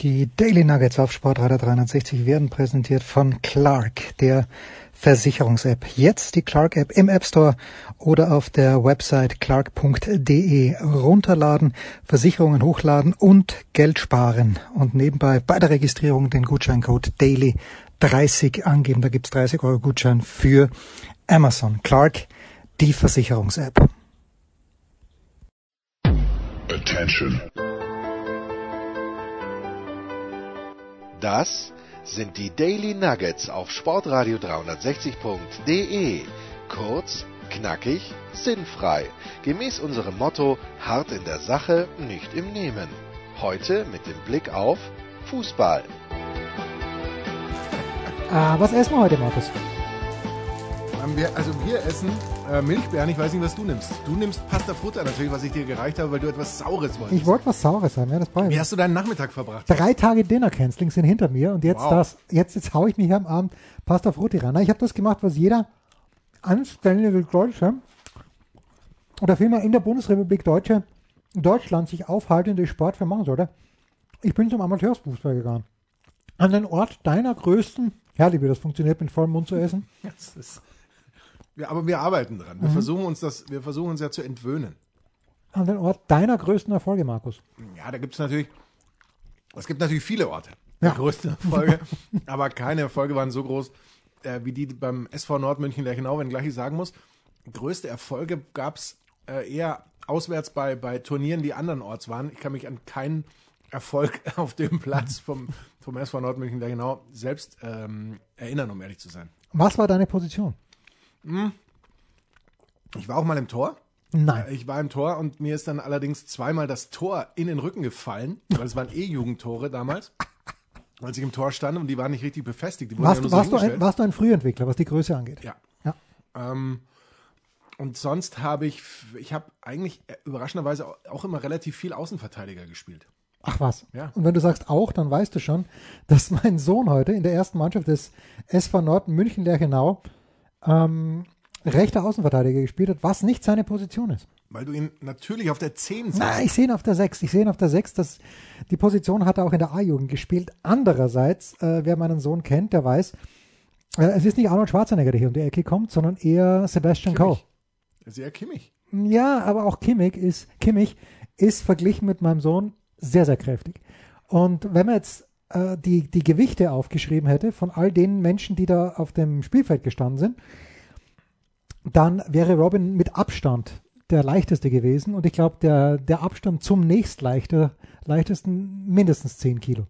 Die Daily Nuggets auf Sportradar 360 werden präsentiert von Clark, der Versicherungs-App. Jetzt die Clark-App im App Store oder auf der Website clark.de runterladen, Versicherungen hochladen und Geld sparen. Und nebenbei bei der Registrierung den Gutscheincode Daily 30 angeben. Da gibt's 30 Euro Gutschein für Amazon. Clark, die Versicherungs-App. Attention. Das sind die Daily Nuggets auf Sportradio 360.de. Kurz, knackig, sinnfrei. Gemäß unserem Motto: hart in der Sache, nicht im Nehmen. Heute mit dem Blick auf Fußball. Ah, was essen wir heute, Markus? Wir, also wir essen äh, Milchbeeren, ich weiß nicht, was du nimmst. Du nimmst Pasta Frutta natürlich, was ich dir gereicht habe, weil du etwas Saures wolltest. Ich wollte was Saures haben, ja, das brauche ich. Wie hast du deinen Nachmittag verbracht? Drei Tage Dinner-Canceling sind hinter mir und jetzt Wow. das, jetzt, jetzt hau ich mir hier am Abend Pasta Frutti ran. Ich habe das gemacht, was jeder anständige Deutsche oder vielmehr in der Bundesrepublik Deutsche, Deutschland sich aufhaltende Sport für machen sollte. Ich bin zum Amateursfußball gegangen. An den Ort deiner größten, herrlich, wie das funktioniert, mit vollem Mund zu essen. Das ist, ja, aber wir arbeiten dran. Mhm. Wir versuchen uns das, wir versuchen uns ja zu entwöhnen. An den Ort deiner größten Erfolge, Markus. Ja, da gibt es natürlich, es gibt natürlich viele Orte. Ja. Die größten Erfolge, aber keine Erfolge waren so groß äh, wie die beim SV Nordmünchen Lerchenau, wenngleich ich sagen muss, größte Erfolge gab es äh, eher auswärts bei, bei Turnieren, die andernorts waren. Ich kann mich an keinen Erfolg auf dem Platz vom, vom SV Nordmünchen Lerchenau selbst ähm, erinnern, um ehrlich zu sein. Was war deine Position? Ich war auch mal im Tor. Nein. Ich war im Tor und mir ist dann allerdings zweimal das Tor in den Rücken gefallen, weil es waren E-Jugendtore damals, als ich im Tor stand und die waren nicht richtig befestigt. Die wurden Warst, ja du- nur so warst, du ein, warst du ein Frühentwickler, was die Größe angeht? Ja. Ja. Ähm, und sonst habe ich, ich habe eigentlich äh, überraschenderweise au- auch immer relativ viel Außenverteidiger gespielt. Ach was. Ja. Und wenn du sagst auch, dann weißt du schon, dass mein Sohn heute in der ersten Mannschaft des SV Nord München Lerchenau ähm, rechter Außenverteidiger gespielt hat, was nicht seine Position ist. Weil du ihn natürlich auf der 10 siehst. Nein, ich sehe ihn auf der 6. Ich sehe ihn auf der 6. Das, die Position hat er auch in der A-Jugend gespielt. Andererseits, äh, wer meinen Sohn kennt, der weiß, äh, es ist nicht Arnold Schwarzenegger, der hier um die Ecke kommt, sondern eher Sebastian Coe. Kimmich. Sehr Kimmich. Ja, aber auch Kimmich ist, Kimmich ist verglichen mit meinem Sohn sehr, sehr kräftig. Und wenn man jetzt äh, die, die Gewichte aufgeschrieben hätte von all den Menschen, die da auf dem Spielfeld gestanden sind, dann wäre Robin mit Abstand der leichteste gewesen. Und ich glaube, der, der Abstand zum nächstleichter, leichtesten mindestens 10 Kilo.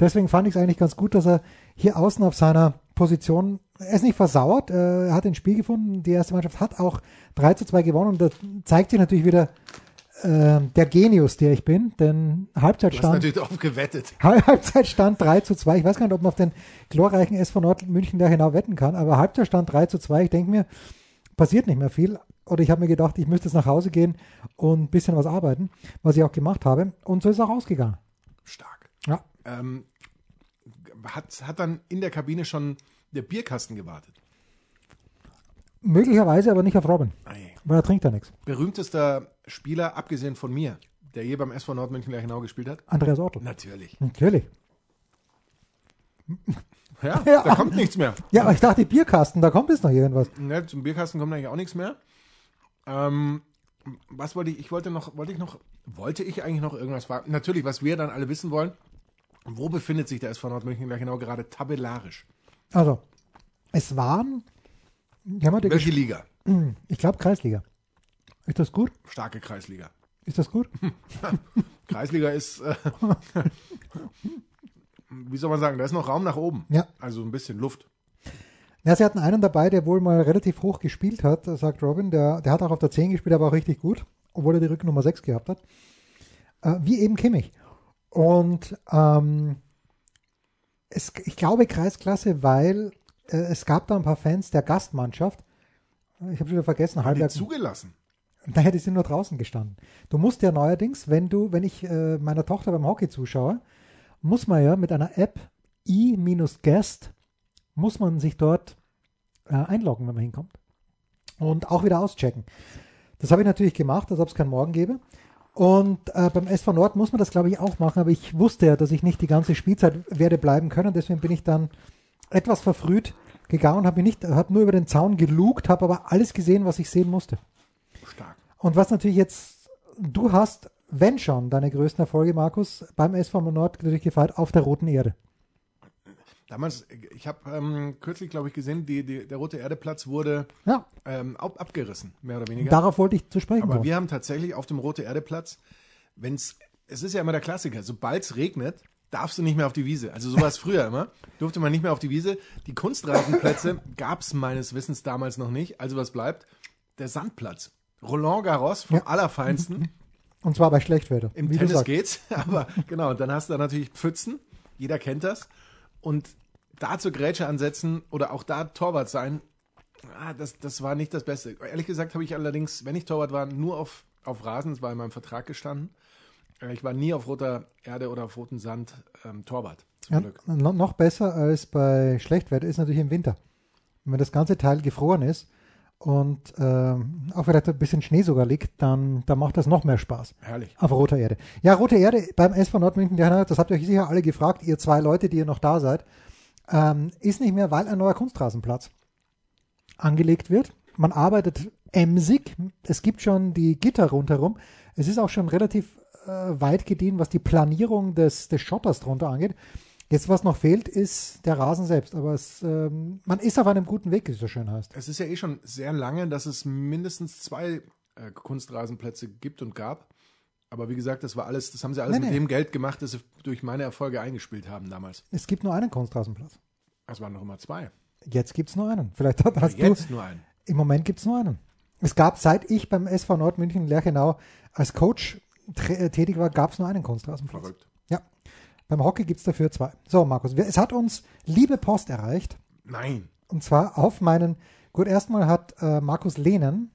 Deswegen fand ich es eigentlich ganz gut, dass er hier außen auf seiner Position, er ist nicht versauert, äh, er hat ein Spiel gefunden, die erste Mannschaft hat auch 3 zu 2 gewonnen und da zeigt sich natürlich wieder äh, der Genius, der ich bin, denn Du hast Halbzeitstand, natürlich darauf gewettet. Halbzeitstand 3 zu 2, ich weiß gar nicht, ob man auf den glorreichen SV Nord München da genau wetten kann, aber Halbzeitstand 3 zu 2, ich denke mir, passiert nicht mehr viel. Oder ich habe mir gedacht, ich müsste jetzt nach Hause gehen und ein bisschen was arbeiten, was ich auch gemacht habe. Und so ist es auch ausgegangen. Stark. Ja. Ähm, hat, hat dann in der Kabine schon der Bierkasten gewartet. Möglicherweise aber nicht auf Robin, Ei. weil er trinkt ja nichts. Berühmtester Spieler, abgesehen von mir, der je beim SV Nordmünchen Lerchenau gespielt hat? Andreas Ortl. Natürlich. Natürlich. Ja, Ja. da kommt nichts mehr. Ja, aber ich dachte, Bierkasten, da kommt jetzt noch irgendwas. Ne, zum Bierkasten kommt eigentlich auch nichts mehr. Ähm, was wollte ich? Ich wollte noch, wollte ich noch, wollte ich eigentlich noch irgendwas fragen? Natürlich, was wir dann alle wissen wollen. Wo befindet sich der SV Nordmünchen Lerchenau gerade tabellarisch? Also, es waren, haben heute Welche Liga? ich glaube, Kreisliga. Ist das gut? Starke Kreisliga. Ist das gut? Kreisliga ist, äh, wie soll man sagen, da ist noch Raum nach oben. Ja. Also ein bisschen Luft. Ja, sie hatten einen dabei, der wohl mal relativ hoch gespielt hat, sagt Robin. Der, der hat auch auf der 10 gespielt, aber auch richtig gut, obwohl er die Rückennummer 6 gehabt hat. Äh, wie eben Kimmich. Und ähm, es, ich glaube Kreisklasse, weil äh, es gab da ein paar Fans der Gastmannschaft. Ich habe wieder vergessen, Die Halberg. zugelassen. Naja, die sind nur draußen gestanden. Du musst ja neuerdings, wenn du, wenn ich äh, meiner Tochter beim Hockey zuschaue, muss man ja mit einer App i-guest muss man sich dort äh, einloggen, wenn man hinkommt. Und auch wieder auschecken. Das habe ich natürlich gemacht, als ob es keinen Morgen gäbe. Und äh, beim SV Nord muss man das, glaube ich, auch machen, aber ich wusste ja, dass ich nicht die ganze Spielzeit werde bleiben können. Deswegen bin ich dann etwas verfrüht gegangen, habe habe nur über den Zaun gelugt, habe aber alles gesehen, was ich sehen musste. Stark. Und was natürlich jetzt, du hast, wenn schon, deine größten Erfolge, Markus, beim SV Nord natürlich gefeiert auf der roten Erde. Damals, ich habe ähm, kürzlich, glaube ich, gesehen, die, die, der Rote Erdeplatz wurde Ja, ähm, ab, abgerissen, mehr oder weniger. darauf wollte ich zu sprechen Aber kommen. wir haben tatsächlich auf dem Rote Erdeplatz, wenn es, es ist ja immer der Klassiker, sobald es regnet, darfst du nicht mehr auf die Wiese. Also so war es früher immer. Durfte man nicht mehr auf die Wiese. Die Kunstrasenplätze gab es meines Wissens damals noch nicht. Also was bleibt? Der Sandplatz. Roland Garros vom Ja. Allerfeinsten. Und zwar bei Schlechtwetter. Im Tennis sagst. geht's, aber genau, und dann hast du da natürlich Pfützen, jeder kennt das. Und da zur Grätsche ansetzen oder auch da Torwart sein, ah, das, das war nicht das Beste. Ehrlich gesagt habe ich allerdings, wenn ich Torwart war, nur auf, auf Rasen, das war in meinem Vertrag gestanden. Äh, Ich war nie auf roter Erde oder auf rotem Sand ähm, Torwart, zum Ja, noch besser als bei Schlechtwetter ist natürlich im Winter. Wenn das ganze Teil gefroren ist und ähm, auch vielleicht ein bisschen Schnee sogar liegt, dann, dann macht das noch mehr Spaß. Herrlich. Auf roter Erde. Ja, rote Erde beim SV Nordmünchen, das habt ihr euch sicher alle gefragt, ihr zwei Leute, die ihr noch da seid, ähm, ist nicht mehr, weil ein neuer Kunstrasenplatz angelegt wird. Man arbeitet emsig. Es gibt schon die Gitter rundherum. Es ist auch schon relativ äh, weit gediehen, was die Planierung des, des Schotters drunter angeht. Jetzt, was noch fehlt, ist der Rasen selbst. Aber es, ähm, man ist auf einem guten Weg, wie es so schön heißt. Es ist ja eh schon sehr lange, dass es mindestens zwei äh, Kunstrasenplätze gibt und gab. Aber wie gesagt, das war alles, das haben sie alles Nee, mit nee. dem Geld gemacht, das sie durch meine Erfolge eingespielt haben damals. Es gibt nur einen Kunstrasenplatz. Es waren noch immer zwei. Jetzt gibt es nur einen. Vielleicht hast du Jetzt nur einen. Im Moment gibt es nur einen. Es gab, seit ich beim SV Nordmünchen Lerchenau als Coach tätig war, gab es nur einen Kunstrasenplatz. Verrückt. Beim Hockey gibt es dafür zwei. So, Markus, es hat uns liebe Post erreicht. Nein. Und zwar auf meinen, gut, erstmal hat äh, Markus Lehnen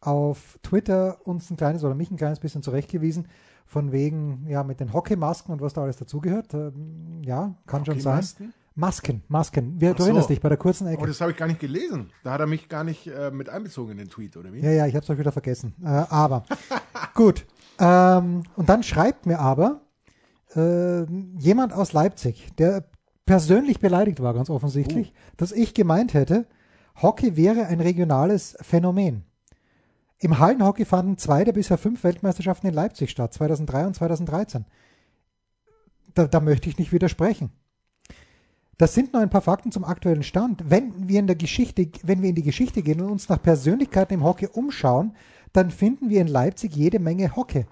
auf Twitter uns ein kleines oder mich ein kleines bisschen zurechtgewiesen, von wegen, ja, mit den Hockeymasken und was da alles dazugehört. Ähm, ja, kann schon sein. Masken, Masken. Wir, du so. erinnerst dich bei der kurzen Ecke. Oh, das habe ich gar nicht gelesen. Da hat er mich gar nicht äh, mit einbezogen in den Tweet, oder wie? Ja, ja, ich habe es euch wieder vergessen. Äh, aber gut. Ähm, und dann schreibt mir aber äh, jemand aus Leipzig, der persönlich beleidigt war, ganz offensichtlich, dass ich gemeint hätte, Hockey wäre ein regionales Phänomen. Im Hallenhockey fanden zwei der bisher fünf Weltmeisterschaften in Leipzig statt, 2003 und 2013. Da, da möchte ich nicht widersprechen. Das sind nur ein paar Fakten zum aktuellen Stand. Wenn wir in der Geschichte, wenn wir in die Geschichte gehen und uns nach Persönlichkeiten im Hockey umschauen, dann finden wir in Leipzig jede Menge Hockey.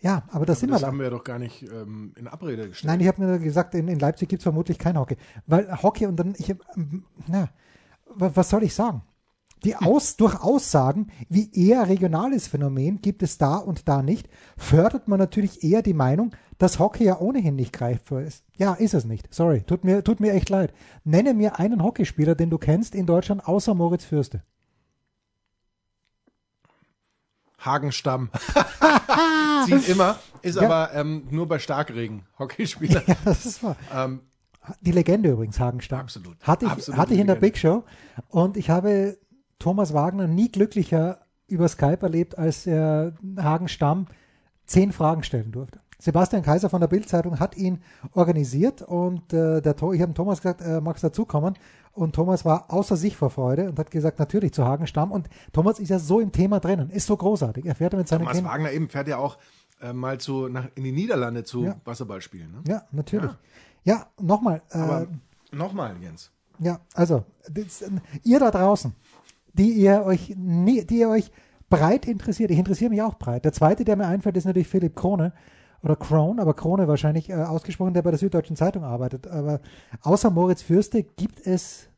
Ja, aber das sind das wir haben wir doch gar nicht ähm, in Abrede gestellt. Nein, ich habe mir gesagt, in, in Leipzig gibt es vermutlich kein Hockey. Weil Hockey und dann, ich, ähm, na, wa- was soll ich sagen? Die Aus, durch Aussagen, wie eher regionales Phänomen gibt es da und da nicht, fördert man natürlich eher die Meinung, dass Hockey ja ohnehin nicht greifbar ist. Ja, ist es nicht. Sorry, tut mir, tut mir echt leid. Nenne mir einen Hockeyspieler, den du kennst in Deutschland, außer Moritz Fürste. Hagenstamm. Zieht immer, ist Ja. aber ähm, nur bei Starkregen Hockeyspieler. Ja, das ist wahr. ähm, Die Legende übrigens, Hagenstamm. Absolut. Hatte ich, Absolute hatte ich in der. Big Show und ich habe Thomas Wagner nie glücklicher über Skype erlebt, als er Hagenstamm zehn Fragen stellen durfte. Sebastian Kaiser von der Bildzeitung hat ihn organisiert und äh, der, ich habe Thomas gesagt, äh, magst du dazukommen? Und Thomas war außer sich vor Freude und hat gesagt, natürlich zu Hagenstamm. Und Thomas ist ja so im Thema drinnen, ist so großartig. Er fährt ja mit seinen Thomas Kindern. Wagner eben fährt ja auch äh, mal zu, nach, in die Niederlande zu Ja. Wasserballspielen. Ne? Ja, natürlich. Ja, nochmal. Äh, nochmal, Jens. Ja, also das, ihr da draußen, die ihr euch nie, die ihr euch breit interessiert, ich interessiere mich auch breit. Der zweite, der mir einfällt, ist natürlich Philipp Krone oder Krone, aber Krone wahrscheinlich äh, ausgesprochen, der bei der Süddeutschen Zeitung arbeitet. Aber außer Moritz Fürste gibt es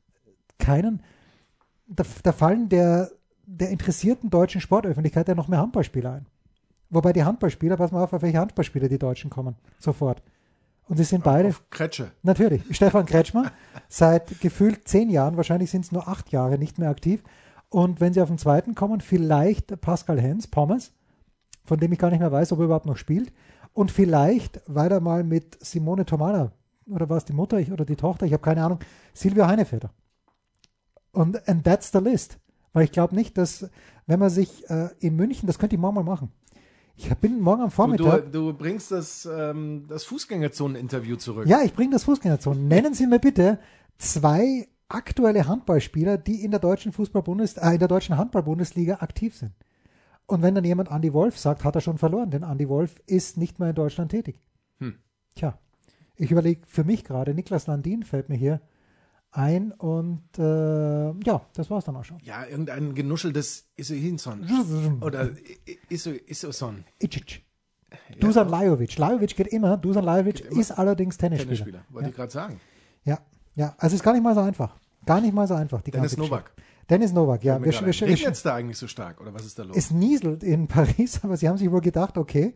keinen. Da, da fallen der, der interessierten deutschen Sportöffentlichkeit ja noch mehr Handballspieler ein. Wobei die Handballspieler, pass mal auf, auf welche Handballspieler die Deutschen kommen. Sofort. Und sie sind beide. Auf Kretsche. Natürlich. Stefan Kretschmer, seit gefühlt zehn Jahren, wahrscheinlich sind es nur acht Jahre nicht mehr aktiv. Und wenn sie auf den zweiten kommen, vielleicht Pascal Hens, Pommes, von dem ich gar nicht mehr weiß, ob er überhaupt noch spielt. Und vielleicht, weil er mal mit Simone Tomala, oder war es die Mutter ich- oder die Tochter, ich habe keine Ahnung, Silvia Heinefeder. Und and that's the list. Weil ich glaube nicht, dass, wenn man sich äh, in München, das könnte ich morgen mal machen, Ich bin morgen am Du, Vormittag. du, du bringst das, ähm, das Fußgängerzonen-Interview zurück. Ja, ich bringe das Fußgängerzone. Nennen Sie mir bitte zwei aktuelle Handballspieler, die in der deutschen Fußball-Bundes äh, in der deutschen Handball-Bundesliga aktiv sind. Und wenn dann jemand Andy Wolf sagt, hat er schon verloren, denn Andy Wolf ist nicht mehr in Deutschland tätig. Hm. Tja, ich überlege für mich gerade, Niklas Landin fällt mir hier ein und äh, ja, das war's dann auch schon. Ja, irgendein genuscheltes Isuhinson. Oder Isu, Isuson. Icic. Dusan Lajovic. Lajovic geht immer. Dusan Lajovic immer. ist allerdings Tennisspieler. Tennisspieler, wollte ich gerade sagen. Ja, ja. Also ist gar nicht mal so einfach. Gar nicht mal so einfach. Die Dennis ganze Geschichte. Dennis Novak, ja. Wir, wir, wir, es da eigentlich so stark? Oder was ist da los? es nieselt in Paris, aber sie haben sich wohl gedacht, okay,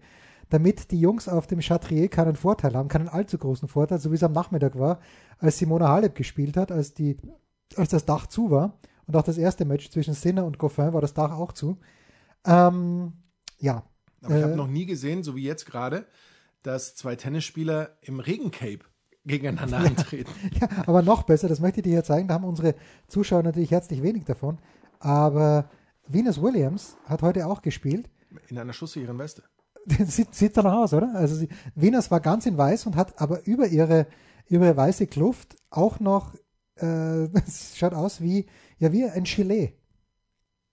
damit die Jungs auf dem Chatrier keinen Vorteil haben, keinen allzu großen Vorteil, so wie es am Nachmittag war, als Simona Halep gespielt hat, als, die, als das Dach zu war. Und auch das erste Match zwischen Sinner und Goffin war das Dach auch zu. Ähm, ja, Aber ich habe äh, noch nie gesehen, so wie jetzt gerade, dass zwei Tennisspieler im Regencape gegeneinander antreten. Ja, aber noch besser, das möchte ich dir hier zeigen, da haben unsere Zuschauer natürlich herzlich wenig davon. Aber Venus Williams hat heute auch gespielt. In einer schusssicheren Weste. sieht, sieht danach aus, oder? Also sie, Venus war ganz in weiß und hat aber über ihre, über ihre weiße Kluft auch noch, äh, es schaut aus wie, ja, wie ein Gilet.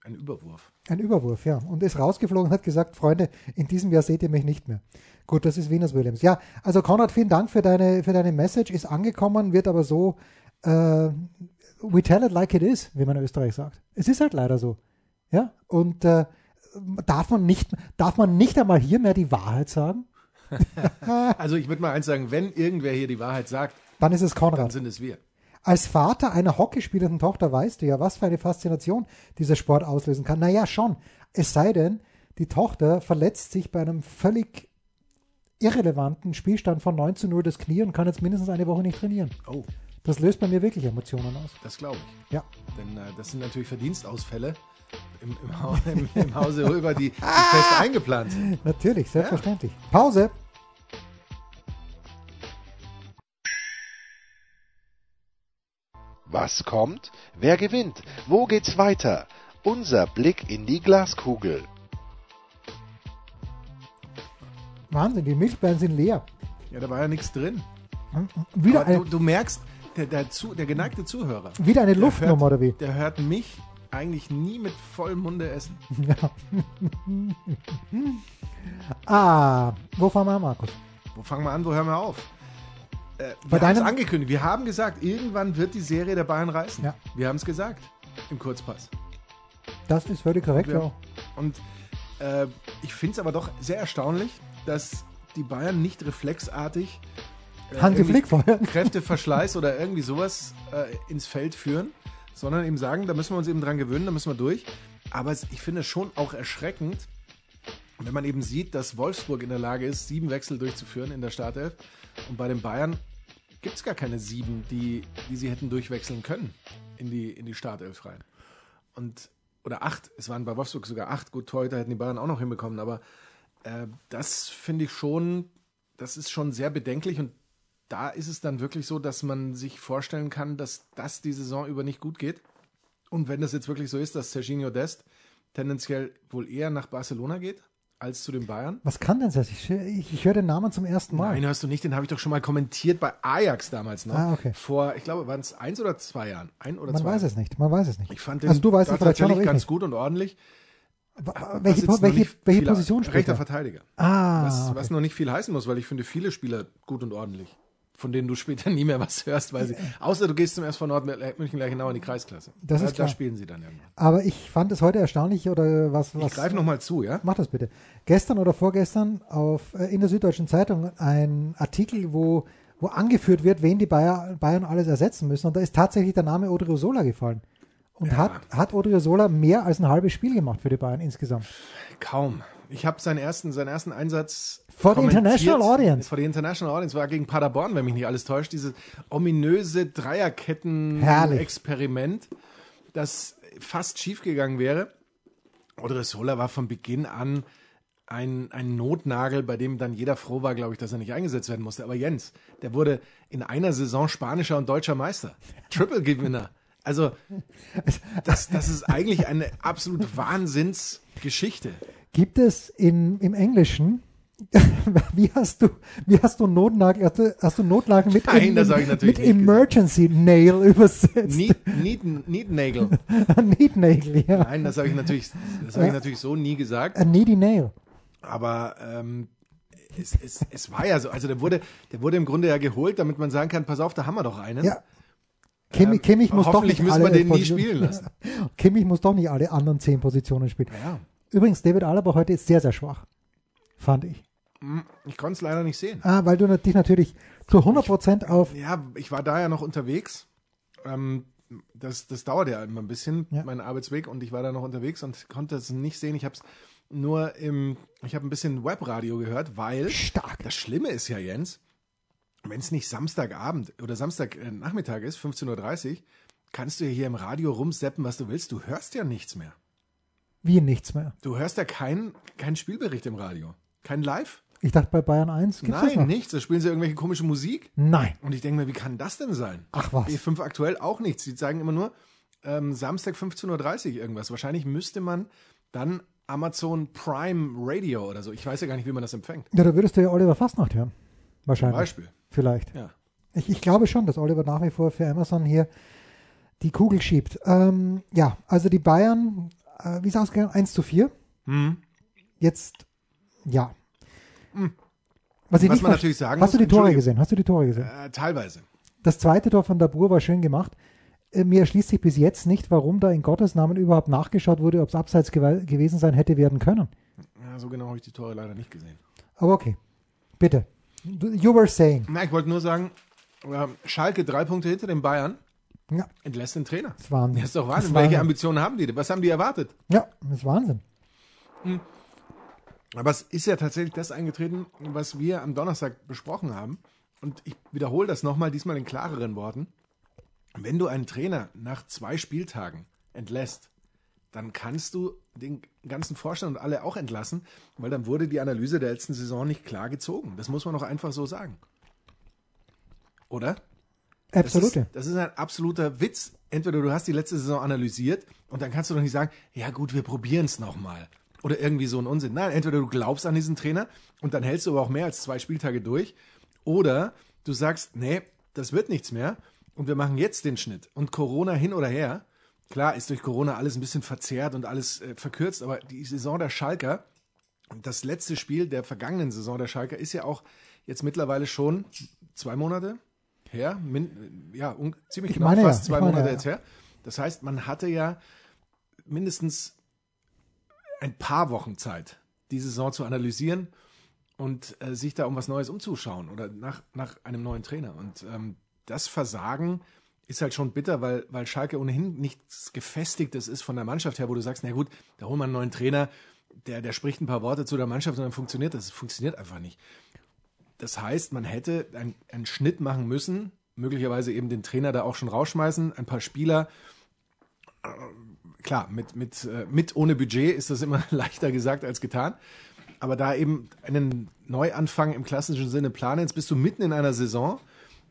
Ein Überwurf. Ein Überwurf, ja. Und ist rausgeflogen und hat gesagt, Freunde, in diesem Jahr seht ihr mich nicht mehr. Gut, das ist Venus Williams. Ja, also Konrad, vielen Dank für deine, für deine Message. Ist angekommen, wird aber so, äh, we tell it like it is, wie man in Österreich sagt. Es ist halt leider so. Ja, und äh, darf man nicht, darf man nicht einmal hier mehr die Wahrheit sagen? Also ich würde mal eins sagen, wenn irgendwer hier die Wahrheit sagt, Dann ist es dann Konrad. sind es wir. Als Vater einer hockeyspielenden Tochter weißt du ja, was für eine Faszination dieser Sport auslösen kann. Naja, schon. Es sei denn, die Tochter verletzt sich bei einem völlig irrelevanten Spielstand von 9 zu 0 das Knie und kann jetzt mindestens eine Woche nicht trainieren. Oh, Das löst bei mir wirklich Emotionen aus. das glaube ich. Ja. Denn äh, das sind natürlich Verdienstausfälle im, im, im, im Hause Röber, die, die fest eingeplant sind. Natürlich, selbstverständlich. Pause. Was kommt? Wer gewinnt? Wo geht's weiter? Unser Blick in die Glaskugel. Wahnsinn, die Milchbeeren sind leer. Ja, da war ja nichts drin. Wieder Aber du, eine, du merkst, der, der, zu, der geneigte Zuhörer, wieder eine Luftnummer hört, oder wie? der hört mich eigentlich nie mit vollem Munde essen. Ah, wo fahren wir an, Markus? Wo fangen wir an, wo hören wir auf? Äh, wir haben es angekündigt. Wir haben gesagt, irgendwann wird die Serie der Bayern reißen. Ja. Wir haben es gesagt im Kurzpass. Das ist völlig korrekt, ja. Und äh, ich finde es aber doch sehr erstaunlich, dass die Bayern nicht reflexartig äh, Hansi Flick. Kräfteverschleiß oder irgendwie sowas äh, ins Feld führen, sondern eben sagen, da müssen wir uns eben dran gewöhnen, da müssen wir durch. Aber ich finde es schon auch erschreckend, wenn man eben sieht, dass Wolfsburg in der Lage ist, sieben Wechsel durchzuführen in der Startelf. Und bei den Bayern gibt es gar keine sieben, die, die sie hätten durchwechseln können in die, in die Startelf rein. Und, oder acht, es waren bei Wolfsburg sogar acht. Gut, heute hätten die Bayern auch noch hinbekommen, aber äh, das finde ich schon, das ist schon sehr bedenklich und da ist es dann wirklich so, dass man sich vorstellen kann, dass das die Saison über nicht gut geht. Und wenn das jetzt wirklich so ist, dass Serginho Dest tendenziell wohl eher nach Barcelona geht als zu den Bayern. Was kann denn das? Ich, ich, ich höre den Namen zum ersten Mal. Nein, hörst du nicht, den habe ich doch schon mal kommentiert bei Ajax damals noch. Ah, okay. Vor, ich glaube, waren es eins oder zwei Jahren? Ein oder Man zwei? weiß es nicht. Man weiß es nicht. Ich fand den also du weißt es tatsächlich ich ganz nicht. gut und ordentlich. Welche, welche, welche Position spielt Rechter er? Verteidiger. Ah, Was, okay. was noch nicht viel heißen muss, weil ich finde viele Spieler gut und ordentlich, von denen du später nie mehr was hörst, weil sie, außer du gehst zum SV Nord München gleich genau in die Kreisklasse. Das da, ist klar. da spielen sie dann irgendwann. aber ich fand es heute erstaunlich oder was? Ich was greife nochmal zu, ja? Mach das bitte. Gestern oder vorgestern auf, äh, in der Süddeutschen Zeitung ein Artikel, wo, wo angeführt wird, wen die Bayer, Bayern alles ersetzen müssen. Und da ist tatsächlich der Name Odriozola gefallen. Und Ja. hat, hat Odriozola mehr als ein halbes Spiel gemacht für die Bayern insgesamt. Kaum. Ich habe seinen ersten, seinen ersten Einsatz the kommentiert. international audience. For the International Audience war gegen Paderborn, wenn mich nicht alles täuscht. Dieses ominöse. Dreierketten-Experiment, das fast schiefgegangen wäre. Odriozola war von Beginn an ein, ein Notnagel, bei dem dann jeder froh war, glaube ich, dass er nicht eingesetzt werden musste. Aber Jens, der wurde in einer Saison spanischer und deutscher Meister. Triple-Gewinner Also, das, das ist eigentlich eine absolut Wahnsinnsgeschichte. Gibt es in, im Englischen, wie hast du, wie hast du Notlagen, hast du, hast du Notlagen mit, Nein, natürlich mit Emergency Nail übersetzt? Need, need, need Nagel. Need Nail, ja. Nein, das habe ich natürlich, das habe ich natürlich so nie gesagt. A needy nail. Aber ähm, es, es, es war ja so, also der wurde, der wurde im Grunde ja geholt, damit man sagen kann, pass auf, da haben wir doch einen. Ja. Kimmich, Kimmich muss doch nicht alle wir den nie Positionen- spielen lassen. Kimmich muss doch nicht alle anderen zehn Positionen spielen. Ja, Übrigens, David Alaba heute ist sehr, sehr schwach. Fand ich. ich konnte es leider nicht sehen. Ah, weil du dich natürlich zu 100% auf. Ja, ich war da ja noch unterwegs. Ähm, das, das dauert ja immer ein bisschen, Ja. mein Arbeitsweg, und ich war da noch unterwegs und konnte es nicht sehen. Ich habe es nur im, ich habe ein bisschen Webradio gehört, weil Stark. das Schlimme ist ja, Jens, wenn es nicht Samstagabend oder Samstagnachmittag ist, 15.30 Uhr, kannst du ja hier im Radio rumseppen, was du willst. Du hörst ja nichts mehr. Wie nichts mehr. Du hörst ja keinen kein Spielbericht im Radio. Kein Live? Ich dachte, bei Bayern 1 gibt es das Nein, noch. nichts. Da spielen sie irgendwelche komische Musik. Nein. Und ich denke mir, wie kann das denn sein? Ach was. B5 aktuell auch nichts. Die zeigen immer nur ähm, Samstag 15.30 Uhr irgendwas. Wahrscheinlich müsste man dann Amazon Prime Radio oder so. Ich weiß ja gar nicht, wie man das empfängt. Ja, da würdest du ja Oliver Fastnacht hören. Zum Wahrscheinlich. Beispiel. Vielleicht. Ja. Ich, ich glaube schon, dass Oliver nach wie vor für Amazon hier die Kugel schiebt. Ähm, ja, also die Bayern, äh, wie ist es ausgegangen? 1 zu 4. Hm. Jetzt, ja. Was, ich Was nicht man natürlich sagen Hast du muss, die Tore gesehen? Hast du die Tore gesehen? Äh, teilweise. Das zweite Tor von Dabur war schön gemacht. Äh, Mir erschließt sich bis jetzt nicht, warum da in Gottes Namen überhaupt nachgeschaut wurde, ob es abseits gewe- gewesen sein hätte werden können. Ja, so genau habe ich die Tore leider nicht gesehen. Aber okay. Bitte. You were saying. Na, ich wollte nur sagen, Schalke drei Punkte hinter den Bayern Ja, entlässt den Trainer. das war Das ist doch Wahnsinn. war Welche Wahnsinn. Ambitionen haben die? Was haben die erwartet? Ja, das ist Wahnsinn. Aber es ist ja tatsächlich das eingetreten, was wir am Donnerstag besprochen haben. Und ich wiederhole das nochmal, diesmal in klareren Worten. Wenn du einen Trainer nach zwei Spieltagen entlässt, dann kannst du den ganzen Vorstand und alle auch entlassen, weil dann wurde die Analyse der letzten Saison nicht klar gezogen. Das muss man doch einfach so sagen. Oder? Das Absolute. ist, das ist ein absoluter Witz. Entweder du hast die letzte Saison analysiert und dann kannst du doch nicht sagen, ja gut, wir probieren es nochmal. Oder irgendwie so ein Unsinn. Nein, entweder du glaubst an diesen Trainer und dann hältst du aber auch mehr als zwei Spieltage durch. Oder du sagst, nee, das wird nichts mehr und wir machen jetzt den Schnitt. Und Corona hin oder her, klar ist durch Corona alles ein bisschen verzerrt und alles äh, verkürzt, aber die Saison der Schalker, das letzte Spiel der vergangenen Saison der Schalker ist ja auch jetzt mittlerweile schon zwei Monate her, min, ja, un, ziemlich Ich genau, meine fast zwei meine Monate ja. jetzt her. Das heißt, man hatte ja mindestens ein paar Wochen Zeit, die Saison zu analysieren und äh, sich da um was Neues umzuschauen oder nach, nach einem neuen Trainer. Und ähm, das Versagen ist halt schon bitter, weil, weil Schalke ohnehin nichts Gefestigtes ist von der Mannschaft her, wo du sagst, na gut, da holen wir einen neuen Trainer, der, der spricht ein paar Worte zu der Mannschaft und dann funktioniert das. Es funktioniert einfach nicht. Das heißt, man hätte ein- einen Schnitt machen müssen, möglicherweise eben den Trainer da auch schon rausschmeißen, ein paar Spieler. Äh, Klar, mit, mit, äh, mit ohne Budget ist das immer leichter gesagt als getan. Aber da eben einen Neuanfang im klassischen Sinne planen, jetzt bist du mitten in einer Saison.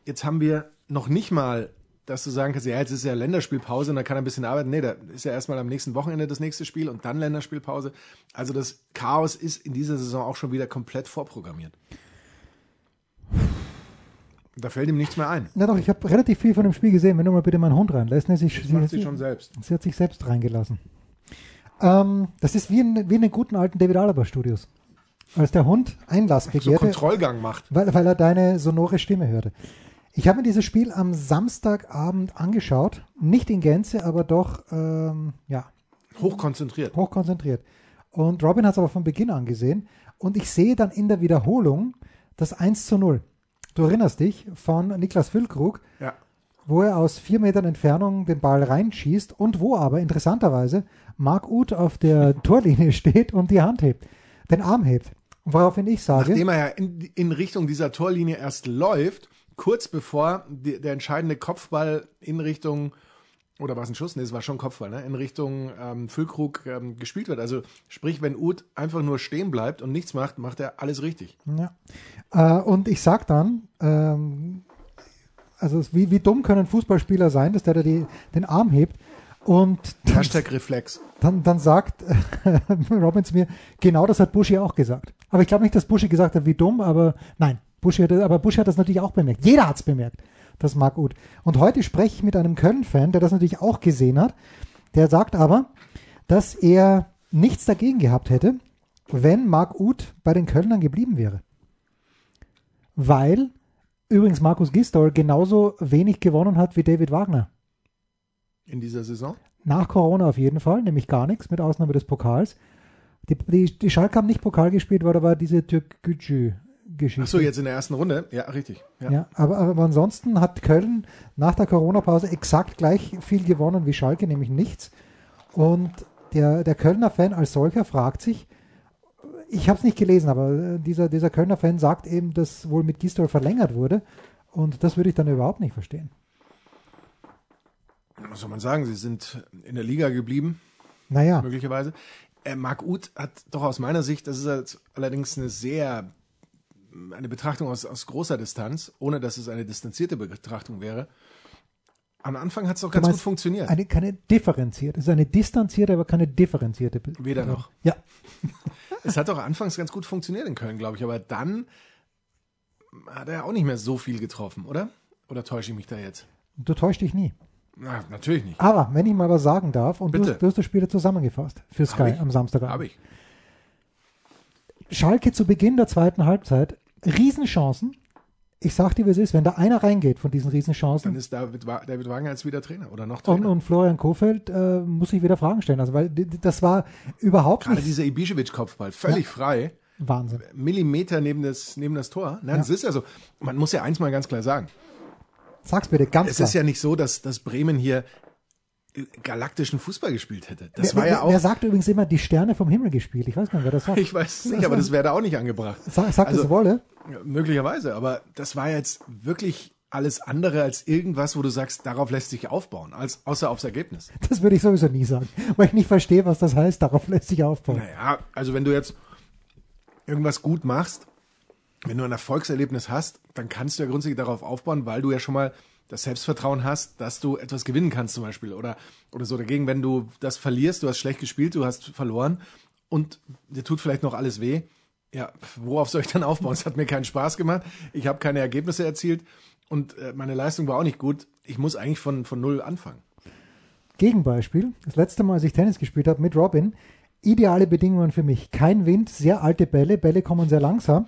Jetzt haben wir noch nicht mal, dass du sagen kannst, ja, jetzt ist ja Länderspielpause und da kann er ein bisschen arbeiten. Nee, da ist ja erstmal am nächsten Wochenende das nächste Spiel und dann Länderspielpause. Also das Chaos ist in dieser Saison auch schon wieder komplett vorprogrammiert. Da fällt ihm nichts mehr ein. Na doch, ich habe relativ viel von dem Spiel gesehen. Wenn du mal bitte meinen Hund reinlässt. Ne, sie, Das macht sie schon selbst. sie hat sich selbst reingelassen. Ähm, das ist wie in, wie in den guten alten David Alaba Studios. Als der Hund Einlass So begehrte, Kontrollgang macht. weil, weil er deine sonore Stimme hörte. Ich habe mir dieses Spiel am Samstagabend angeschaut. Nicht in Gänze, aber doch, ähm, ja, Hochkonzentriert. hochkonzentriert. Und Robin hat es aber von Beginn an gesehen. Und ich sehe dann in der Wiederholung das 1 zu 0. Du erinnerst dich von Niklas Füllkrug, Ja. wo er aus vier Metern Entfernung den Ball reinschießt und wo aber interessanterweise Marc Uth auf der Torlinie steht und die Hand hebt, den Arm hebt. Woraufhin ich sage, Nachdem er ja in, in Richtung dieser Torlinie erst läuft, kurz bevor die, der entscheidende Kopfball in Richtung, oder war es ein Schuss? Nee, es war schon Kopfball, ne? in Richtung ähm, Füllkrug ähm, gespielt wird. Also sprich, wenn Uth einfach nur stehen bleibt und nichts macht, macht er alles richtig. Ja. Äh, und ich sag dann, ähm, Also es- wie, wie dumm können Fußballspieler sein, dass der da die, den Arm hebt und dann, Hashtag Reflex. dann, dann sagt Robin zu mir, genau das hat Buschi auch gesagt. Aber ich glaube nicht, dass Buschi gesagt hat, wie dumm, aber nein, Buschi hat, aber Buschi hat das natürlich auch bemerkt. Jeder hat es bemerkt. Das mag gut. Und heute spreche ich mit einem Köln-Fan, der das natürlich auch gesehen hat. Der sagt aber, dass er nichts dagegen gehabt hätte, wenn Marc Uth bei den Kölnern geblieben wäre. Weil übrigens Markus Gistol genauso wenig gewonnen hat wie David Wagner. In dieser Saison? Nach Corona auf jeden Fall, nämlich gar nichts, mit Ausnahme des Pokals. Die, die, die Schalke haben nicht Pokal gespielt, weil da war diese Türkgücü-Geschichte. Achso, jetzt in der ersten Runde? Ja, richtig. Ja. Ja, aber, aber ansonsten hat Köln nach der Corona-Pause exakt gleich viel gewonnen wie Schalke, nämlich nichts. Und der, der Kölner Fan als solcher fragt sich, ich habe es nicht gelesen, aber äh, dieser, dieser Kölner Fan sagt eben, dass wohl mit Gistol verlängert wurde. Und das würde ich dann überhaupt nicht verstehen. Was soll man sagen? Sie sind in der Liga geblieben, Naja, möglicherweise. Äh, Marc Uth hat doch aus meiner Sicht, das ist allerdings eine sehr, eine Betrachtung aus, aus großer Distanz, ohne dass es eine distanzierte Betrachtung wäre. Am Anfang hat es doch ganz gut funktioniert. eine, keine differenzierte, es ist eine distanzierte, aber keine differenzierte. Be- Weder noch. Ja, Es hat doch anfangs ganz gut funktioniert in Köln, glaube ich, aber dann hat er auch nicht mehr so viel getroffen, oder? Oder täusche ich mich da jetzt? du täuscht dich nie. Na, natürlich nicht. Aber wenn ich mal was sagen darf, und du, Bitte. hast- du hast das Spiel zusammengefasst für Sky am Samstagabend. Habe ich. Schalke zu Beginn der zweiten Halbzeit, Riesenchancen. Ich sag dir, wie es ist, wenn da einer reingeht von diesen Dann Riesenchancen ist David, David Wagner jetzt wieder Trainer oder noch und, Trainer. und Florian Kofeld, äh, muss ich wieder Fragen stellen. Also, weil das war überhaupt Gerade nicht dieser Ibišević-Kopfball, völlig frei. Wahnsinn. Millimeter neben das, neben das Tor. Nein, Ja. es ist ja so. Man muss ja eins mal ganz klar sagen. Sag's bitte ganz Es klar. ist ja nicht so, dass, dass Bremen hier galaktischen Fußball gespielt hätte. Das wer, war ja wer, auch. wer sagt übrigens immer, die Sterne vom Himmel gespielt? Ich weiß gar nicht, wer das sagt. ich weiß es nicht, aber das wäre da auch nicht angebracht. Sag, sagt Also- es Wolle? Ja, möglicherweise, aber das war jetzt wirklich alles andere als irgendwas, wo du sagst, darauf lässt sich aufbauen, als außer aufs Ergebnis. Das würde ich sowieso nie sagen, weil ich nicht verstehe, was das heißt. Darauf lässt sich aufbauen. Naja, also wenn du jetzt irgendwas gut machst, wenn du ein Erfolgserlebnis hast, dann kannst du ja grundsätzlich darauf aufbauen, weil du ja schon mal das Selbstvertrauen hast, dass du etwas gewinnen kannst zum Beispiel oder, oder so. Dagegen, wenn du das verlierst, du hast schlecht gespielt, du hast verloren und dir tut vielleicht noch alles weh, ja, worauf soll ich dann aufbauen? Es hat mir keinen Spaß gemacht, ich habe keine Ergebnisse erzielt und äh, meine Leistung war auch nicht gut. Ich muss eigentlich von, von null anfangen. Gegenbeispiel, das letzte Mal, als ich Tennis gespielt habe mit Robin, ideale Bedingungen für mich. Kein Wind, sehr alte Bälle, Bälle kommen sehr langsam.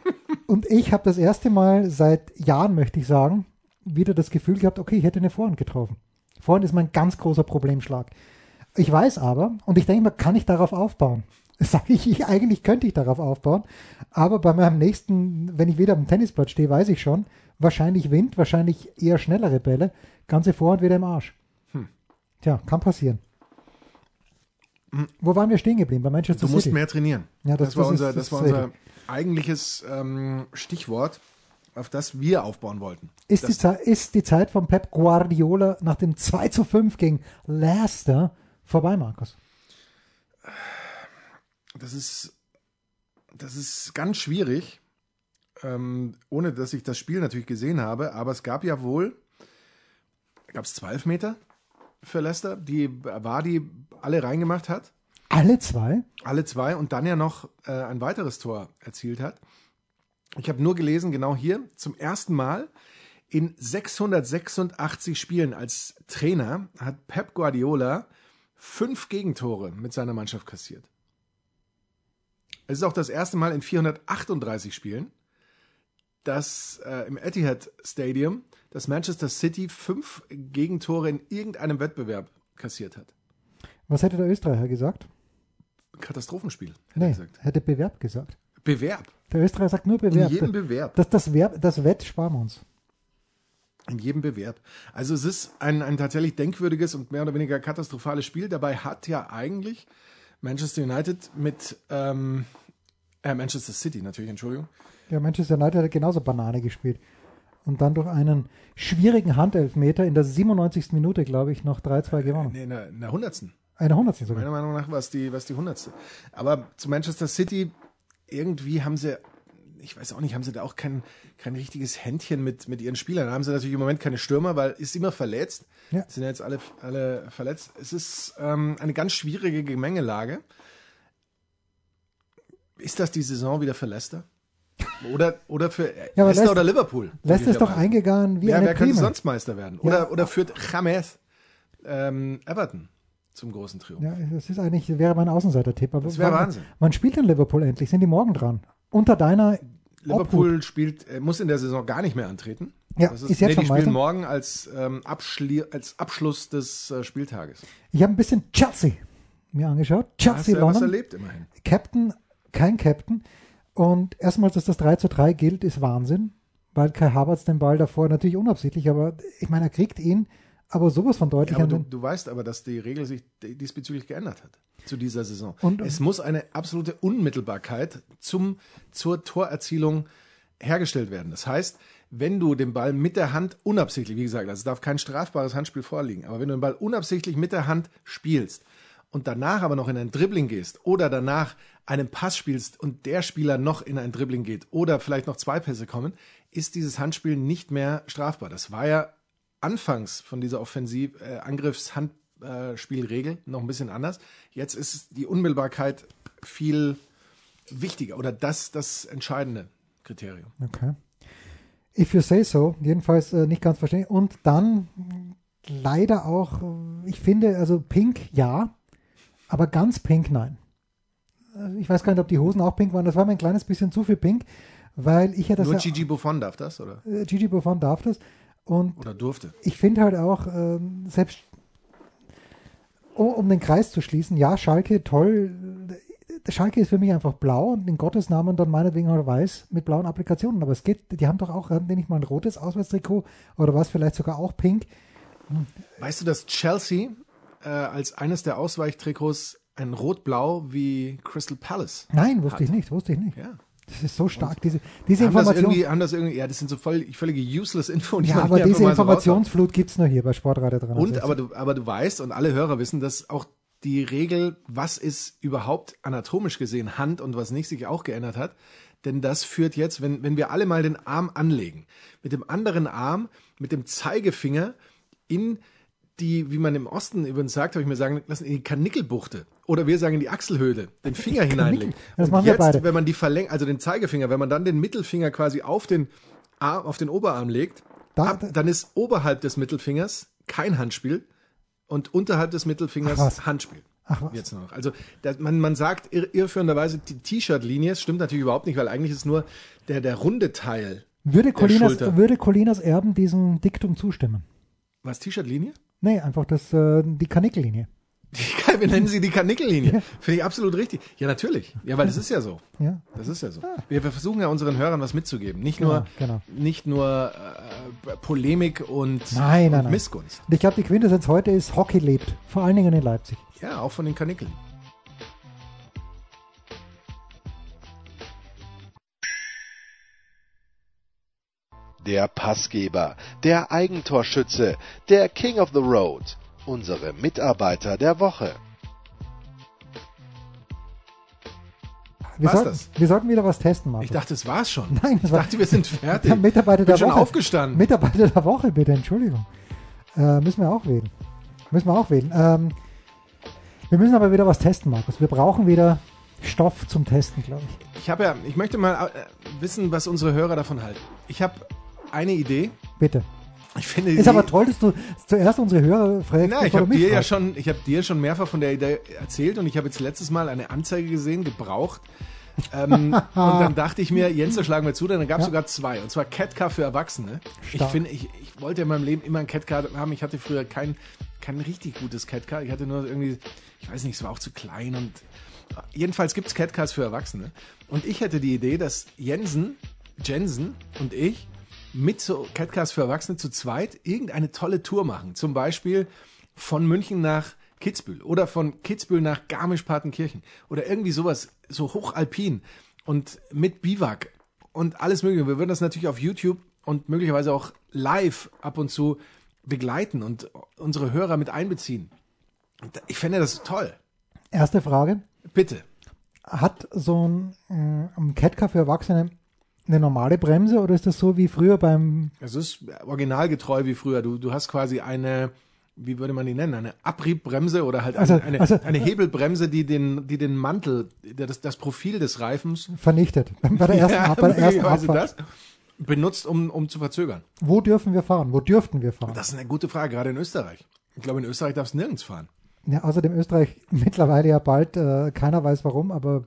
Und ich habe das erste Mal seit Jahren, möchte ich sagen, wieder das Gefühl gehabt, okay, ich hätte eine Vorhand getroffen. Vorhand ist mein ganz großer Problemschlag. Ich weiß aber, und ich denke mal, kann ich darauf aufbauen? Sage ich, ich, eigentlich könnte ich darauf aufbauen, aber bei meinem nächsten, wenn ich wieder am Tennisplatz stehe, weiß ich schon, wahrscheinlich Wind, wahrscheinlich eher schnellere Bälle, ganze Vorhand wieder im Arsch. Tja, kann passieren. Wo waren wir stehen geblieben? Bei Manchester Du musst City. mehr trainieren. Ja, das- das, war unser, das war unser eigentliches ähm, Stichwort, auf das wir aufbauen wollten. ist, die ist die Zeit von Pep Guardiola nach dem 2 zu 5 gegen Leicester vorbei, Markus? das ist, das ist ganz schwierig, ähm, ohne dass ich das Spiel natürlich gesehen habe. Aber es gab ja wohl, gab es zwölf Meter für Leicester, die Wadi alle reingemacht hat. Alle zwei? alle zwei und dann ja noch äh, ein weiteres Tor erzielt hat. Ich habe nur gelesen, genau hier, zum ersten Mal in 686 Spielen als Trainer hat Pep Guardiola fünf Gegentore mit seiner Mannschaft kassiert. Es ist auch das erste Mal in 438 Spielen, dass äh, im Etihad Stadium das Manchester City fünf Gegentore in irgendeinem Wettbewerb kassiert hat. Was hätte der Österreicher gesagt? Katastrophenspiel, hätte er Nee, gesagt. hätte Bewerb gesagt. Bewerb. Der Österreicher sagt nur In Bewerb. jedem Bewerb. das, das, Verb, das Wett sparen wir uns. In jedem Bewerb. Also es ist ein, ein tatsächlich denkwürdiges und mehr oder weniger katastrophales Spiel. Dabei hat ja eigentlich Manchester United mit ähm, äh, Manchester City natürlich, Entschuldigung. Ja, Manchester United hat genauso Banane gespielt. Und dann durch einen schwierigen Handelfmeter in der 97. Minute, glaube ich, noch 3-2 gewonnen. Nee, in der, in der hundertsten. Eine Hundertstel sogar. Meiner Meinung nach war es die, war es die hundertste. Aber zu Manchester City, irgendwie haben sie ich weiß auch nicht, haben sie da auch kein, kein richtiges Händchen mit, mit ihren Spielern. Da haben sie natürlich im Moment keine Stürmer, weil ist immer verletzt. Ja. Sind ja jetzt alle, alle verletzt. Es ist ähm, eine ganz schwierige Gemengelage. Ist das die Saison wieder für Leicester? Oder, oder für Ja, Leicester Leicester- oder Liverpool? Leicester ist doch eingegangen wie Wer, eine wer könnte Prima. sonst Meister werden? Ja. Oder, oder führt James ähm, Everton zum großen Triumph? Ja, das ist eigentlich, wäre mein Außenseiter-Tipp. Aber Das wäre Wahnsinn. Wann spielt denn Liverpool endlich? Sind die morgen dran? Unter deiner Liverpool spielt, äh, muss in der Saison gar nicht mehr antreten. Ja, das ist ist, jetzt nee, schon die spielen morgen als, ähm, als Abschluss des äh, Spieltages. Ich habe ein bisschen Chelsea mir angeschaut. Da Chelsea ja was London. erlebt immerhin. Captain, kein Captain. Und erstmals, dass das 3 zu 3 gilt, ist Wahnsinn, weil Kai Havertz den Ball davor natürlich unabsichtlich, aber ich meine, er kriegt ihn, aber sowas von deutlich Ja, du, du weißt aber, dass die Regel sich diesbezüglich geändert hat zu dieser Saison. Und- es muss eine absolute Unmittelbarkeit zum, zur Torerzielung hergestellt werden. Das heißt, wenn du den Ball mit der Hand unabsichtlich, wie gesagt, also es darf kein strafbares Handspiel vorliegen, aber wenn du den Ball unabsichtlich mit der Hand spielst und danach aber noch in ein Dribbling gehst oder danach einen Pass spielst und der Spieler noch in ein Dribbling geht oder vielleicht noch zwei Pässe kommen, ist dieses Handspiel nicht mehr strafbar. Das war ja anfangs von dieser Offensiv äh, Angriffshandspielregel noch ein bisschen anders. Jetzt ist die Unmittelbarkeit viel wichtiger oder das das entscheidende Kriterium. Okay. If you say so, jedenfalls äh, nicht ganz verständlich. Und dann leider auch, äh, ich finde, also pink ja, aber ganz pink nein. Also ich weiß gar nicht, ob die Hosen auch pink waren. Das war mir ein kleines bisschen zu viel pink, weil ich ja das Nur ja, Gigi Buffon darf das oder äh, Gigi Buffon darf das. Und oder durfte. ich finde halt auch, ähm, selbst um, um den Kreis zu schließen, ja, Schalke, toll. Der Schalke ist für mich einfach blau und in Gottes Namen dann meinetwegen halt weiß mit blauen Applikationen. Aber es geht, die haben doch auch, die nicht mal ein rotes Auswärtstrikot oder was, vielleicht sogar auch pink. Weißt du, dass Chelsea äh, als eines der Ausweichtrikots ein Rot-Blau wie Crystal Palace? Nein, wusste Hat. ich nicht, wusste ich nicht. Ja. Das ist so stark, diese, diese Haben das, Information. irgendwie, haben das irgendwie, ja, das sind so voll, völlige useless Info, die Ja, aber diese. Informationsflut gibt es nur hier bei Sportradio 360. Und, aber du, aber du weißt und alle Hörer wissen, dass auch die Regel, was ist überhaupt anatomisch gesehen Hand und was nicht, sich auch geändert hat. Denn das führt jetzt, wenn, wenn wir alle mal den Arm anlegen, mit dem anderen Arm, mit dem Zeigefinger in die, wie man im Osten übrigens sagt, habe ich mir sagen lassen, in die Kanickelbuchte. Oder wir sagen in die Achselhöhle, den Finger hineinlegen. Das und machen wir jetzt, beide. wenn man die verlängert, also den Zeigefinger, wenn man dann den Mittelfinger quasi auf den Arm, auf den Oberarm legt, Da- ab, dann ist oberhalb des Mittelfingers kein Handspiel und unterhalb des Mittelfingers Ach. Handspiel. Ach was. Jetzt noch. Also das, man, man sagt irr, irrführenderweise die T-Shirt-Linie, es stimmt natürlich überhaupt nicht, weil eigentlich ist nur der, der runde Teil. würde, Colinas, würde Colinas Erben diesem Diktum zustimmen? Was, T-Shirt-Linie? Nee, einfach das, äh, die Kanickellinie. Die, wir nennen sie die Kanickellinie. Finde ich absolut richtig. Ja, natürlich. Ja, weil das ist ja so. Ja. Das ist ja so. Wir, wir versuchen ja unseren Hörern was mitzugeben. Nicht nur, Genau, Nicht nur äh, Polemik und, Nein, nein, und nein. Missgunst. Und ich glaube, die Quintessenz heute ist, Hockey lebt. Vor allen Dingen in Leipzig. Ja, auch von den Kanickeln. Der Passgeber, der Eigentorschütze, der King of the Road, unsere Mitarbeiter der Woche. Wir, sollten, das? wir sollten wieder was testen, Martin. Ich dachte, es war's schon. Nein, das ich war- dachte, wir sind fertig. Der Mitarbeiter Bin der schon Woche. aufgestanden. Mitarbeiter der Woche, bitte, Entschuldigung. Äh, müssen wir auch wählen. Müssen wir auch wählen. Ähm, wir müssen aber wieder was testen, Markus. Wir brauchen wieder Stoff zum Testen, glaube ich. Ich habe ja, ich möchte mal äh, wissen, was unsere Hörer davon halten. Ich habe eine Idee. Bitte. Ich finde die Ist aber toll, dass du zuerst unsere Hörer fragst. Na, ich habe dir ja fragst. schon, ich habe dir schon mehrfach von der Idee erzählt und ich habe jetzt letztes Mal eine Anzeige gesehen, gebraucht. ähm, und dann dachte ich mir, Jens, da schlagen wir zu, dann gab es Ja. sogar zwei. Und zwar Catcar für Erwachsene. Ich Stark. finde, ich, ich wollte in meinem Leben immer ein Catcar haben. Ich hatte früher kein, kein richtig gutes Catcar. Ich hatte nur irgendwie, ich weiß nicht, es war auch zu klein und jedenfalls gibt es Catcars für Erwachsene. Und ich hätte die Idee, dass Jensen, Jensen und ich mit so Catcars für Erwachsene zu zweit irgendeine tolle Tour machen. Zum Beispiel von München nach Kitzbühel oder von Kitzbühel nach Garmisch-Partenkirchen oder irgendwie sowas, so hochalpin und mit Biwak und alles mögliche. Wir würden das natürlich auf YouTube und möglicherweise auch live ab und zu begleiten und unsere Hörer mit einbeziehen. Ich fände das toll. Erste Frage. Bitte. Hat so ein, äh, ein Catcar für Erwachsene eine normale Bremse oder ist das so wie früher beim. Es ist originalgetreu wie früher. Du, du hast quasi eine, wie würde man die nennen, eine Abriebbremse oder halt Also- eine, eine, also- eine Hebelbremse, die den, die den Mantel, das, das Profil des Reifens, vernichtet? Bei der ersten, Ja, bei der ersten Abfahrt. das, benutzt, um, um zu verzögern. Wo dürfen wir fahren? Wo dürften wir fahren? Das ist eine gute Frage, gerade in Österreich. Ich glaube, in Österreich darfst du nirgends fahren. Ja, außerdem Österreich mittlerweile ja bald, äh, keiner weiß warum, aber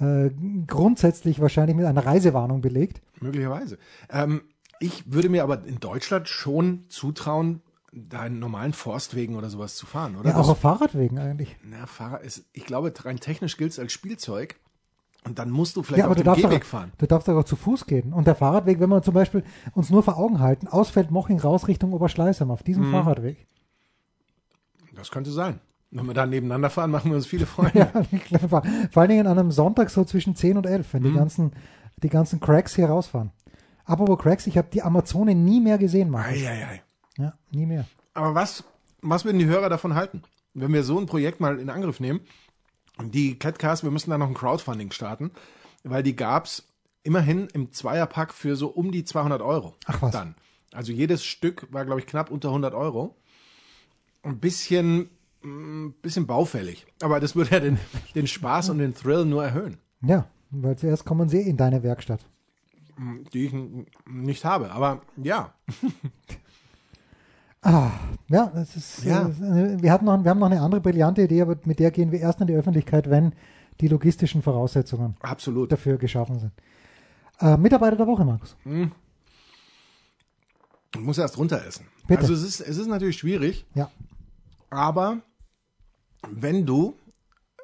äh, grundsätzlich wahrscheinlich mit einer Reisewarnung belegt. Möglicherweise. Ähm, ich würde mir aber in Deutschland schon zutrauen, da in normalen Forstwegen oder sowas zu fahren, oder? Ja, auch auf Fahrradwegen eigentlich. Na, Fahrer ist, ich glaube, rein technisch gilt es als Spielzeug. Und dann musst du vielleicht Ja, aber auf du dem Gehweg auch, fahren. du darfst auch zu Fuß gehen. Und der Fahrradweg, wenn wir zum Beispiel uns nur vor Augen halten, Ausfeldmoching raus Richtung Oberschleißheim auf diesem Mhm. Fahrradweg. Das könnte sein. Wenn wir da nebeneinander fahren, machen wir uns viele Freunde. Ja, glaube, vor allen Dingen an einem Sonntag so zwischen 10 und 11, Mhm. wenn die, ganzen, die ganzen Cracks hier rausfahren. Apropos Cracks, ich habe die Amazone nie mehr gesehen, Markus. Ja, nie mehr. Aber was, was würden die Hörer davon halten, wenn wir so ein Projekt mal in Angriff nehmen? Die Catcast, wir müssen da noch ein Crowdfunding starten, weil die gab's immerhin im Zweierpack für so um die 200 Euro. Ach was. Dann. Also jedes Stück war, glaube ich, knapp unter 100 Euro. Ein bisschen, ein bisschen baufällig. Aber das würde ja den, den Spaß und den Thrill nur erhöhen, Ja, weil zuerst kommen sie in deine Werkstatt. die ich nicht habe. Aber ja, Ah, ja, das ist, Ja. Äh, wir, hatten noch, wir haben noch eine andere brillante Idee, aber mit der gehen wir erst in die Öffentlichkeit, wenn die logistischen Voraussetzungen absolut. dafür geschaffen sind. Äh, Mitarbeiter der Woche, Markus. Ich muss erst runter essen. Bitte. Also es ist, es ist natürlich schwierig, Ja, aber wenn du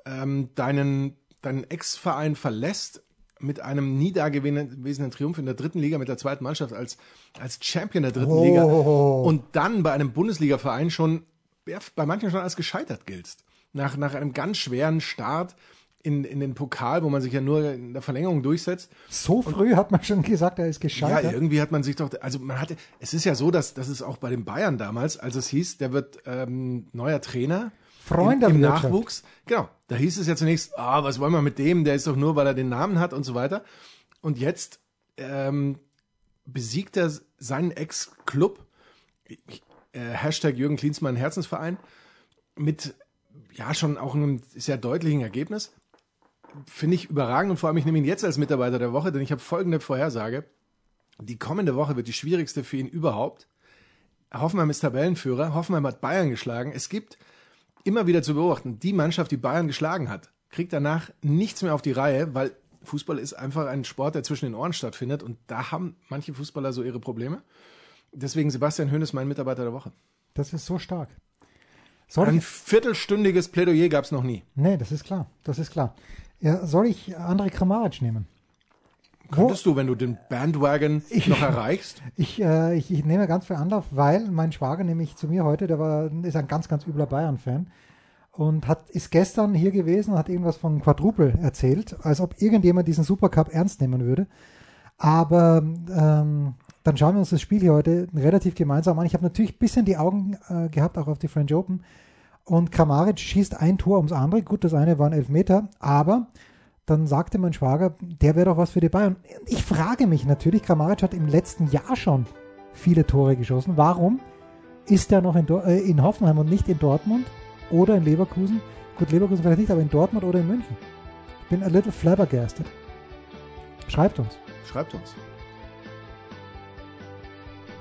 ähm, deinen, deinen Ex-Verein verlässt mit einem nie dagewesenen Triumph in der dritten Liga mit der zweiten Mannschaft als, als Champion der dritten Oh. Liga und dann bei einem Bundesliga-Verein schon, ja, bei manchen schon als gescheitert giltst. Nach, nach einem ganz schweren Start in, in den Pokal, wo man sich ja nur in der Verlängerung durchsetzt. so früh hat man schon gesagt, er ist Ja, gescheitert. irgendwie hat man sich doch, also man hatte, es ist ja so, dass, dass es auch bei den Bayern damals, als es hieß, der wird ähm, neuer Trainer Freund der im, im. Nachwuchs. Genau, da hieß es ja zunächst, ah, was wollen wir mit dem, der ist doch nur, weil er den Namen hat und so weiter. Und jetzt ähm, besiegt er seinen Ex-Club, äh, Hashtag Jürgen Klinsmann Herzensverein, mit ja schon auch einem sehr deutlichen Ergebnis. Finde ich überragend und vor allem, ich nehme ihn jetzt als Mitarbeiter der Woche, denn ich habe folgende Vorhersage. Die kommende Woche wird die schwierigste für ihn überhaupt. Hoffenheim ist Tabellenführer, Hoffenheim hat Bayern geschlagen. Es gibt immer wieder zu beobachten, die Mannschaft, die Bayern geschlagen hat, kriegt danach nichts mehr auf die Reihe, weil Fußball ist einfach ein Sport, der zwischen den Ohren stattfindet und da haben manche Fußballer so ihre Probleme. Deswegen Sebastian Höhn ist mein Mitarbeiter der Woche. Das ist so stark. Soll Ein ich, viertelstündiges Plädoyer gab es noch nie. nee, das ist klar. Das ist klar. Ja, soll ich André Kramaric nehmen? Wo, Könntest du, wenn du den Bandwagon noch erreichst? ich, äh, ich, ich nehme ganz viel Anlauf, weil mein Schwager nämlich zu mir heute, der war, ist ein ganz, ganz übler Bayern-Fan und hat, ist gestern hier gewesen und hat irgendwas von Quadruple erzählt, als ob irgendjemand diesen Supercup ernst nehmen würde. Aber ähm, dann schauen wir uns das Spiel hier heute relativ gemeinsam an. Ich habe natürlich ein bisschen die Augen äh, gehabt, auch auf die French Open. Und Kramaric schießt ein Tor ums andere. Gut, das eine waren Elfmeter, aber dann sagte mein Schwager, der wäre doch was für die Bayern. Ich frage mich natürlich, Kramaric hat im letzten Jahr schon viele Tore geschossen. Warum ist er noch in, äh, in Hoffenheim und nicht in Dortmund oder in Leverkusen? Gut, Leverkusen vielleicht nicht, aber in Dortmund oder in München. Ich bin a little flabbergasted. Schreibt uns. Schreibt uns.